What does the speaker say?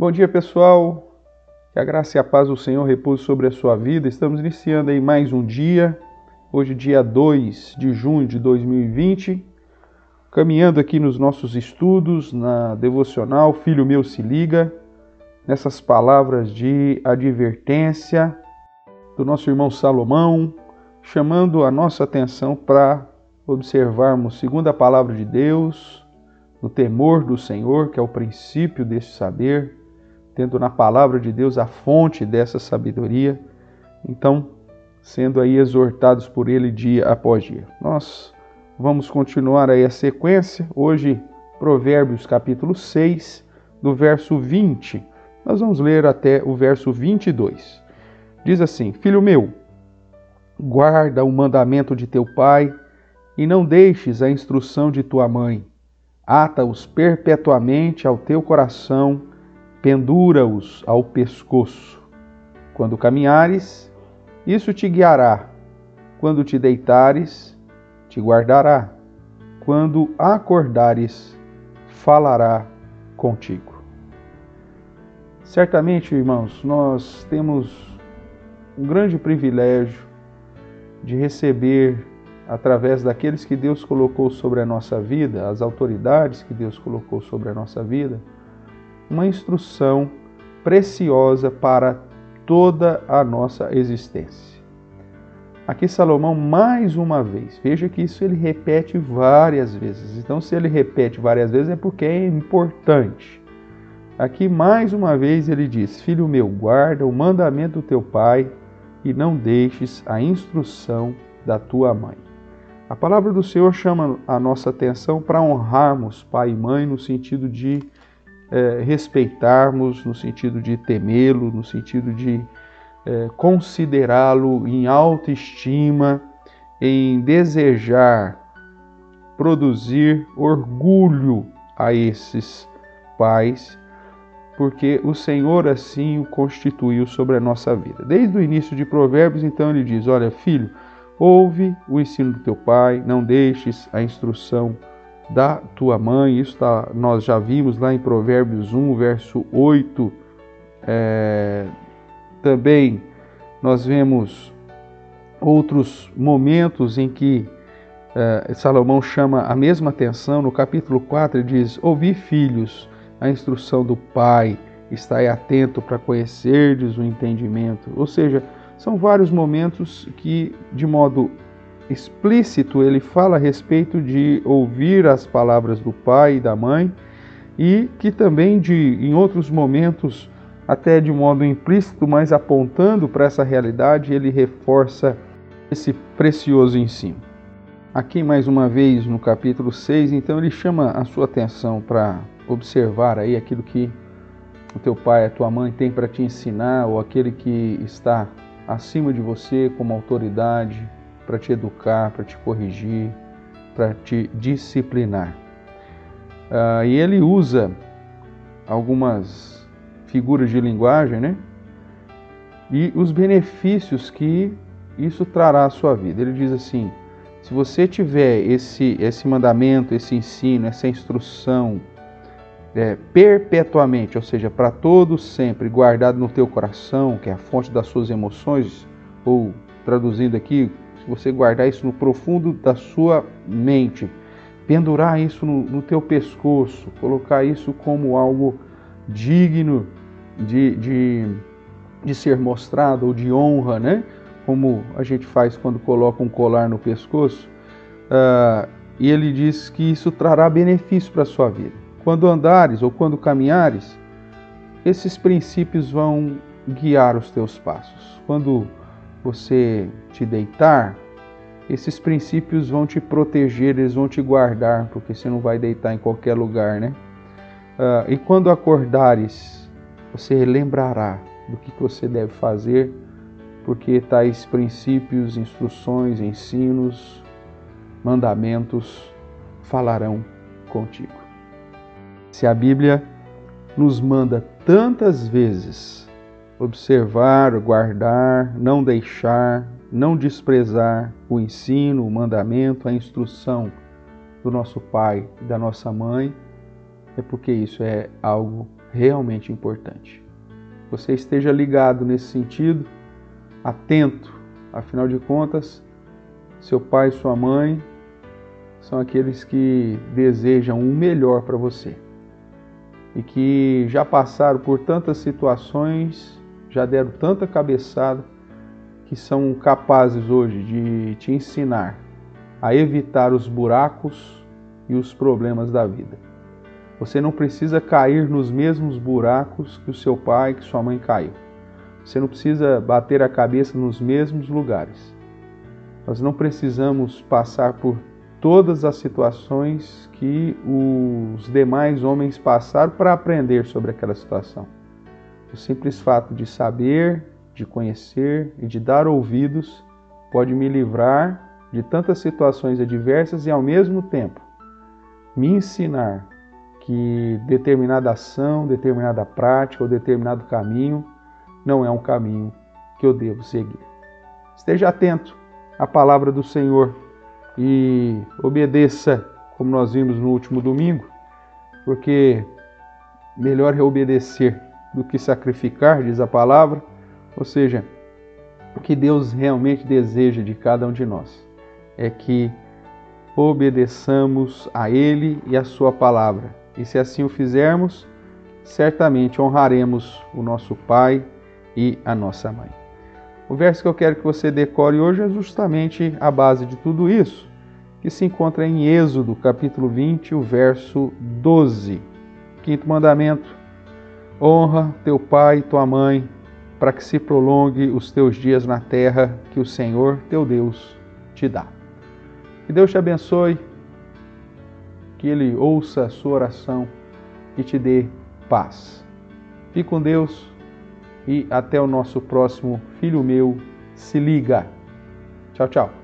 Bom dia, pessoal. Que a graça e a paz do Senhor repouse sobre a sua vida. Estamos iniciando aí mais um dia. Hoje, dia 2 de junho de 2020. Caminhando aqui nos nossos estudos, na devocional Filho Meu Se Liga, nessas palavras de advertência do nosso irmão Salomão, chamando a nossa atenção para observarmos, segundo a palavra de Deus, no temor do Senhor, que é o princípio desse saber, tendo na palavra de Deus a fonte dessa sabedoria, então sendo aí exortados por ele dia após dia. Nós vamos continuar aí a sequência, hoje Provérbios capítulo 6, do verso 20. Nós vamos ler até o verso 22. Diz assim: Filho meu, guarda o mandamento de teu pai e não deixes a instrução de tua mãe. Ata-os perpetuamente ao teu coração pendura-os ao pescoço. Quando caminhares, isso te guiará. Quando te deitares, te guardará. Quando acordares, falará contigo. Certamente, irmãos, nós temos um grande privilégio de receber, através daqueles que Deus colocou sobre a nossa vida, as autoridades que Deus colocou sobre a nossa vida, uma instrução preciosa para toda a nossa existência. Aqui Salomão mais uma vez, veja que isso ele repete várias vezes. Então, se ele repete várias vezes é porque é importante. Aqui mais uma vez ele diz: Filho meu, guarda o mandamento do teu pai e não deixes a instrução da tua mãe. A palavra do Senhor chama a nossa atenção para honrarmos pai e mãe no sentido de é, respeitarmos, no sentido de temê-lo, no sentido de é, considerá-lo em alta estima, em desejar produzir orgulho a esses pais, porque o Senhor assim o constituiu sobre a nossa vida. Desde o início de Provérbios, então, ele diz: Olha, filho, ouve o ensino do teu pai, não deixes a instrução da tua mãe. Isso tá, nós já vimos lá em Provérbios 1, verso 8. É, também nós vemos outros momentos em que é, Salomão chama a mesma atenção. No capítulo 4 ele diz: Ouvi, filhos, a instrução do pai, estai atento para conhecerdes o entendimento. Ou seja, são vários momentos que, de modo explícito, ele fala a respeito de ouvir as palavras do pai e da mãe e que também de em outros momentos até de modo implícito, mas apontando para essa realidade, ele reforça esse precioso ensino. Aqui mais uma vez no capítulo 6, então ele chama a sua atenção para observar aí aquilo que o teu pai, a tua mãe tem para te ensinar ou aquele que está acima de você como autoridade, para te educar, para te corrigir, para te disciplinar. Uh, e ele usa algumas figuras de linguagem, né? E os benefícios que isso trará à sua vida. Ele diz assim: se você tiver esse, esse mandamento, esse ensino, essa instrução é, perpetuamente, ou seja, para todos sempre, guardado no teu coração, que é a fonte das suas emoções, ou traduzindo aqui, se você guardar isso no profundo da sua mente, pendurar isso no, no teu pescoço, colocar isso como algo digno de, de, de ser mostrado ou de honra, né? Como a gente faz quando coloca um colar no pescoço. Uh, e ele diz que isso trará benefício para a sua vida. Quando andares ou quando caminhares, esses princípios vão guiar os teus passos. Quando você te deitar, esses princípios vão te proteger, eles vão te guardar, porque você não vai deitar em qualquer lugar, né? Uh, e quando acordares, você lembrará do que você deve fazer, porque tais princípios, instruções, ensinos, mandamentos falarão contigo. Se a Bíblia nos manda tantas vezes observar, guardar, não deixar, não desprezar o ensino, o mandamento, a instrução do nosso pai e da nossa mãe, é porque isso é algo realmente importante. Você esteja ligado nesse sentido, atento, afinal de contas, seu pai e sua mãe são aqueles que desejam o melhor para você e que já passaram por tantas situações, já deram tanta cabeçada, que são capazes hoje de te ensinar a evitar os buracos e os problemas da vida. Você não precisa cair nos mesmos buracos que o seu pai, que sua mãe caiu. Você não precisa bater a cabeça nos mesmos lugares. Nós não precisamos passar por todas as situações que os demais homens passaram para aprender sobre aquela situação. O simples fato de saber, de conhecer e de dar ouvidos pode me livrar de tantas situações adversas e ao mesmo tempo me ensinar que determinada ação, determinada prática ou determinado caminho não é um caminho que eu devo seguir. Esteja atento à palavra do Senhor e obedeça, como nós vimos no último domingo, porque melhor é obedecer do que sacrificar, diz a palavra, ou seja, o que Deus realmente deseja de cada um de nós é que obedeçamos a Ele e a Sua palavra. E se assim o fizermos, certamente honraremos o nosso Pai e a nossa mãe. O verso que eu quero que você decore hoje é justamente a base de tudo isso, que se encontra em Êxodo, capítulo 20, o verso 12. Quinto mandamento: Honra teu pai e tua mãe, para que se prolongue os teus dias na terra que o Senhor teu Deus te dá. Que Deus te abençoe, que Ele ouça a sua oração e te dê paz. Fique com Deus e até o nosso próximo Filho Meu Se Liga. Tchau, tchau.